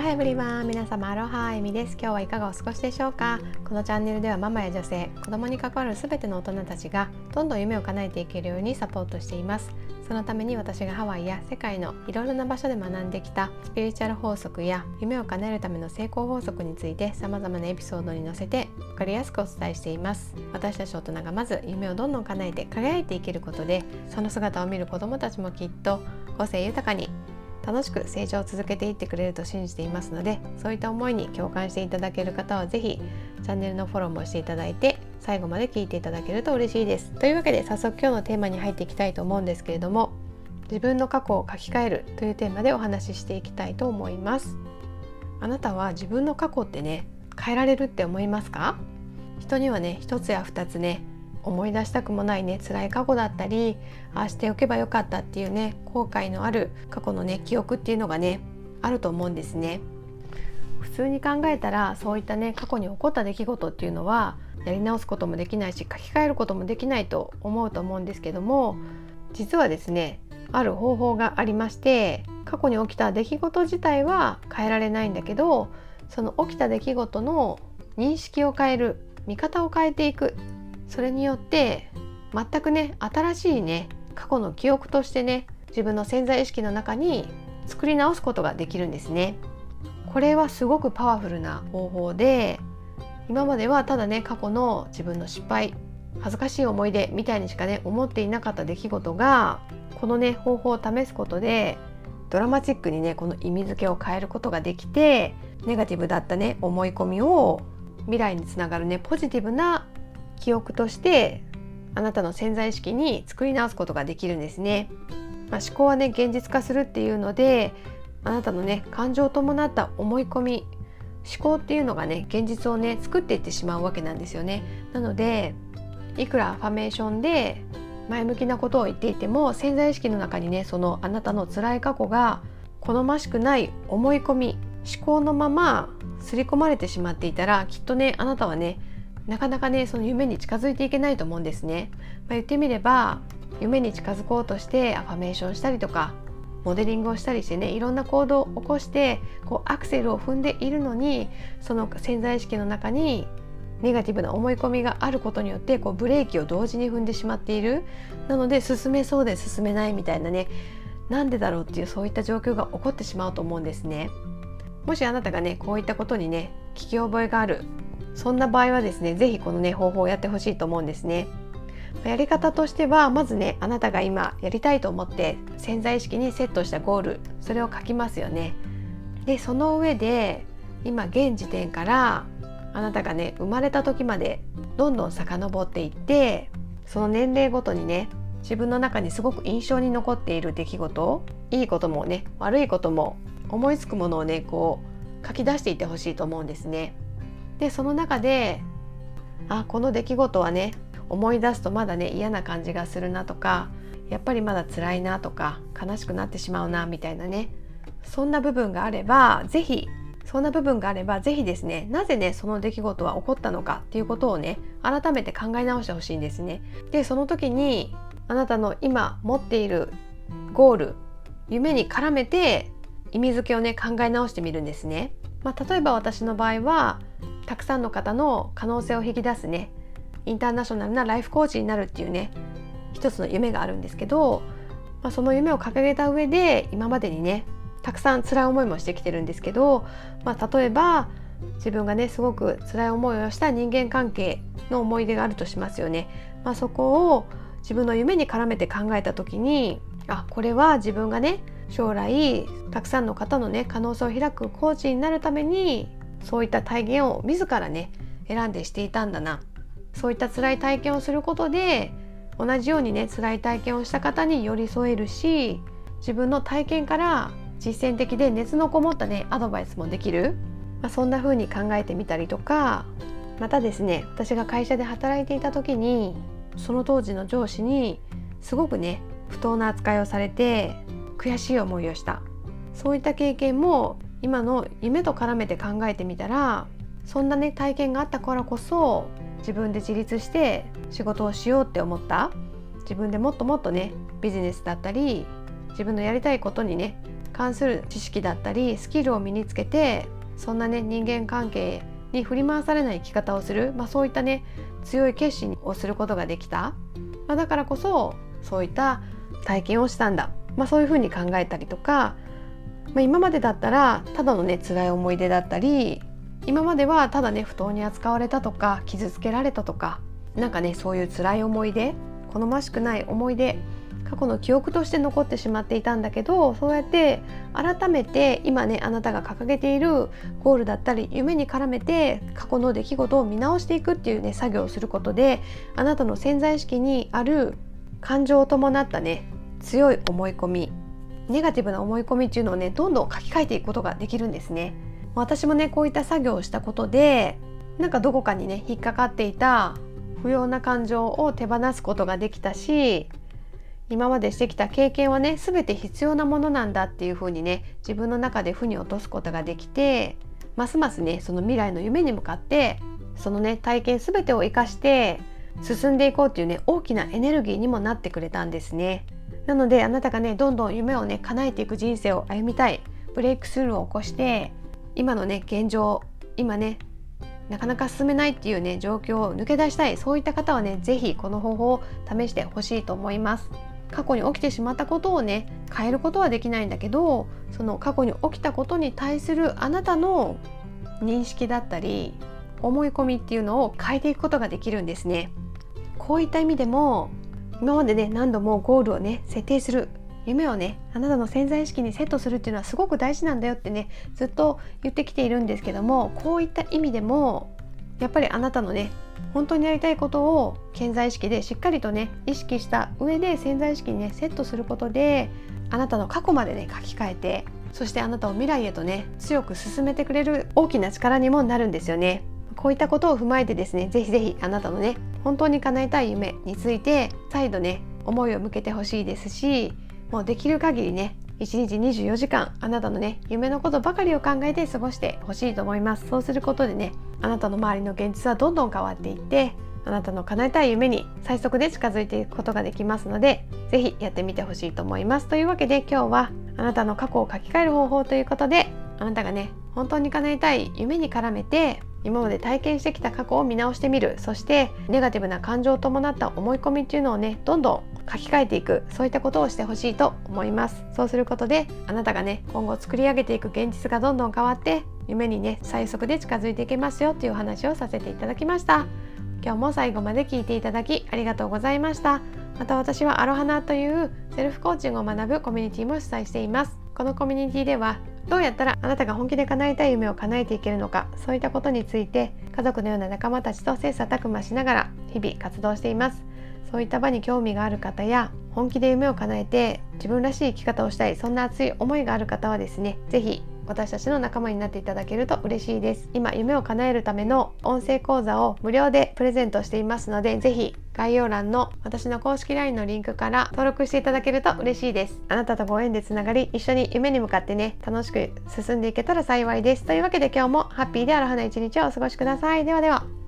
ロハエブリワン皆様アロハエミです。今日はいかがお過ごしでしょうか？このチャンネルではママや女性子供に関わるすべての大人たちがどんどん夢を叶えていけるようにサポートしています。そのために私がハワイや世界のいろいろな場所で学んできたスピリチュアル法則や夢を叶えるための成功法則について様々なエピソードに載せて分かりやすくお伝えしています。私たち大人がまず夢をどんどん叶えて輝いていけることでその姿を見る子供たちもきっと個性豊かに楽しく成長を続けていってくれると信じていますのでそういった思いに共感していただける方は是非チャンネルのフォローもしていただいて最後まで聞いていただけると嬉しいです。というわけで早速今日のテーマに入っていきたいと思うんですけれども自分の過去を書き換えるというテーマでお話ししていきたいと思います。あなたは自分の過去ってね変えられるって思いますか？人にはね一つや二つね思い出したくもないね辛い過去だったりああしておけばよかったっていうね後悔のある過去のね記憶っていうのがねあると思うんですね。普通に考えたらそういったね過去に起こった出来事っていうのはやり直すこともできないし書き換えることもできないと思うと思うんですけども実はですねある方法がありまして過去に起きた出来事自体は変えられないんだけどその起きた出来事の認識を変える見方を変えていくそれによって全くね新しいね過去の記憶としてね自分の潜在意識の中に作り直すことができるんですね。これはすごくパワフルな方法で今まではただね過去の自分の失敗恥ずかしい思い出みたいにしかね思っていなかった出来事がこのね方法を試すことでドラマチックにねこの意味付けを変えることができてネガティブだったね思い込みを未来につながるねポジティブな記憶としてあなたの潜在意識に作り直すことができるんですね。まあ、思考はね現実化するっていうのであなたのね感情を伴った思い込み思考っていうのがね現実をね作っていってしまうわけなんですよね。なのでいくらアファメーションで前向きなことを言っていても潜在意識の中にねそのあなたの辛い過去が好ましくない思い込み思考のまま刷り込まれてしまっていたらきっとねあなたはねなかなかねその夢に近づいていけないと思うんですね。まあ、言ってみれば夢に近づこうとしてアファメーションしたりとかモデリングをしたりしてねいろんな行動を起こしてこうアクセルを踏んでいるのにその潜在意識の中にネガティブな思い込みがあることによってこうブレーキを同時に踏んでしまっているなので進めそうで進めないみたいなねなんでだろうっていうそういった状況が起こってしまうと思うんですね。もしあなたがねこういったことにね聞き覚えがあるそんな場合はですね是非このね方法をやってほしいと思うんですね。やり方としてはまずねあなたが今やりたいと思って潜在意識にセットしたゴールそれを書きますよね。でその上で今現時点からあなたがね生まれた時までどんどん遡っていってその年齢ごとにね自分の中にすごく印象に残っている出来事をいいこともね悪いことも思いつくものをねこう書き出していってほしいと思うんですね。でその中であこの出来事はね思い出すとまだね嫌な感じがするなとかやっぱりまだ辛いなとか悲しくなってしまうなみたいなねそんな部分があれば是非そんな部分があれば是非ですねなぜねその出来事は起こったのかっていうことをね改めて考え直してほしいんですね。でその時にあなたの今持っているゴール夢に絡めて意味付けをね考え直してみるんですね。まあ、例えば私の場合はたくさんの方の可能性を引き出すねインターナショナルなライフコーチになるっていうね一つの夢があるんですけど、まあ、その夢を掲げた上で今までにねたくさん辛い思いもしてきてるんですけど、まあ、例えば自分がねすごく辛い思いをした人間関係の思い出があるとしますよね。まあ、そこを自分の夢に絡めて考えた時にあこれは自分がね将来たくさんの方のね可能性を開くコーチになるためにそういった体験を自らね選んでしていたんだな。そういった辛い体験をすることで同じようにね辛い体験をした方に寄り添えるし自分の体験から実践的で熱のこもったねアドバイスもできる、まあ、そんな風に考えてみたりとかまたですね私が会社で働いていた時にその当時の上司にすごくね不当な扱いをされて悔しい思いをした。そういった経験も今の夢と絡めて考えてみたらそんなね体験があったからこそ自分で自立して仕事をしようって思った。自分でもっともっとねビジネスだったり自分のやりたいことにね関する知識だったりスキルを身につけてそんなね人間関係に振り回されない生き方をする、まあ、そういったね強い決心をすることができた、まあ、だからこそそういった体験をしたんだ、まあ、そういうふうに考えたりとか、まあ、今までだったらただのね辛い思い出だったり今まではただね不当に扱われたとか傷つけられたとかなんかねそういう辛い思い出好ましくない思い出過去の記憶として残ってしまっていたんだけどそうやって改めて今ねあなたが掲げているゴールだったり夢に絡めて過去の出来事を見直していくっていうね作業をすることであなたの潜在意識にある感情を伴ったね強い思い込みネガティブな思い込みっていうのをねどんどん書き換えていくことができるんですね。私もねこういった作業をしたことでなんかどこかにね引っかかっていた不要な感情を手放すことができたし今までしてきた経験はね全て必要なものなんだっていう風にね自分の中で負に落とすことができてますますねその未来の夢に向かってそのね体験全てを生かして進んでいこうっていうね大きなエネルギーにもなってくれたんですねなのであなたがねどんどん夢をね叶えていく人生を歩みたい。ブレイクスルーを起こして今のね現状今ねなかなか進めないっていうね状況を抜け出したい。そういった方はね是非この方法を試してほしいと思います。過去に起きてしまったことをね変えることはできないんだけどその過去に起きたことに対するあなたの認識だったり思い込みっていうのを変えていくことができるんですね。こういった意味でも今までね何度もゴールをね設定する。夢をねあなたの潜在意識にセットするっていうのはすごく大事なんだよってねずっと言ってきているんですけどもこういった意味でもやっぱりあなたのね本当にやりたいことを潜在意識でしっかりとね意識した上で潜在意識にねセットすることであなたの過去までね書き換えてそしてあなたを未来へとね強く進めてくれる大きな力にもなるんですよね。こういったことを踏まえてですねぜひぜひあなたのね本当に叶えたい夢について再度ね思いを向けてほしいですしもうできる限りね1日24時間あなたのね夢のことばかりを考えて過ごしてほしいと思います。そうすることでねあなたの周りの現実はどんどん変わっていってあなたの叶えたい夢に最速で近づいていくことができますので是非やってみてほしいと思います。というわけで今日はあなたの過去を書き換える方法ということであなたがね本当に叶えたい夢に絡めて今まで体験してきた過去を見直してみる。そしてネガティブな感情を伴った思い込みっていうのをねどんどん書き換えていく。そういったことをしてほしいと思います。そうすることであなたがね今後作り上げていく現実がどんどん変わって夢にね最速で近づいていけますよっていうお話をさせていただきました。今日も最後まで聞いていただきありがとうございました。また私はアロハナというセルフコーチングを学ぶコミュニティも主催しています。このコミュニティではどうやったらあなたが本気で叶えたい夢を叶えていけるのかそういったことについて家族のような仲間たちと切磋琢磨しながら日々活動しています。そういった場に興味がある方や本気で夢を叶えて自分らしい生き方をしたいそんな熱い思いがある方はですね是非私たちの仲間になっていただけると嬉しいです。今夢を叶えるための音声講座を無料でプレゼントしていますので是非概要欄の私の公式 LINE のリンクから登録していただけると嬉しいです。あなたとご縁でつながり一緒に夢に向かってね楽しく進んでいけたら幸いです。というわけで今日もハッピーである花一日をお過ごしください。ではでは。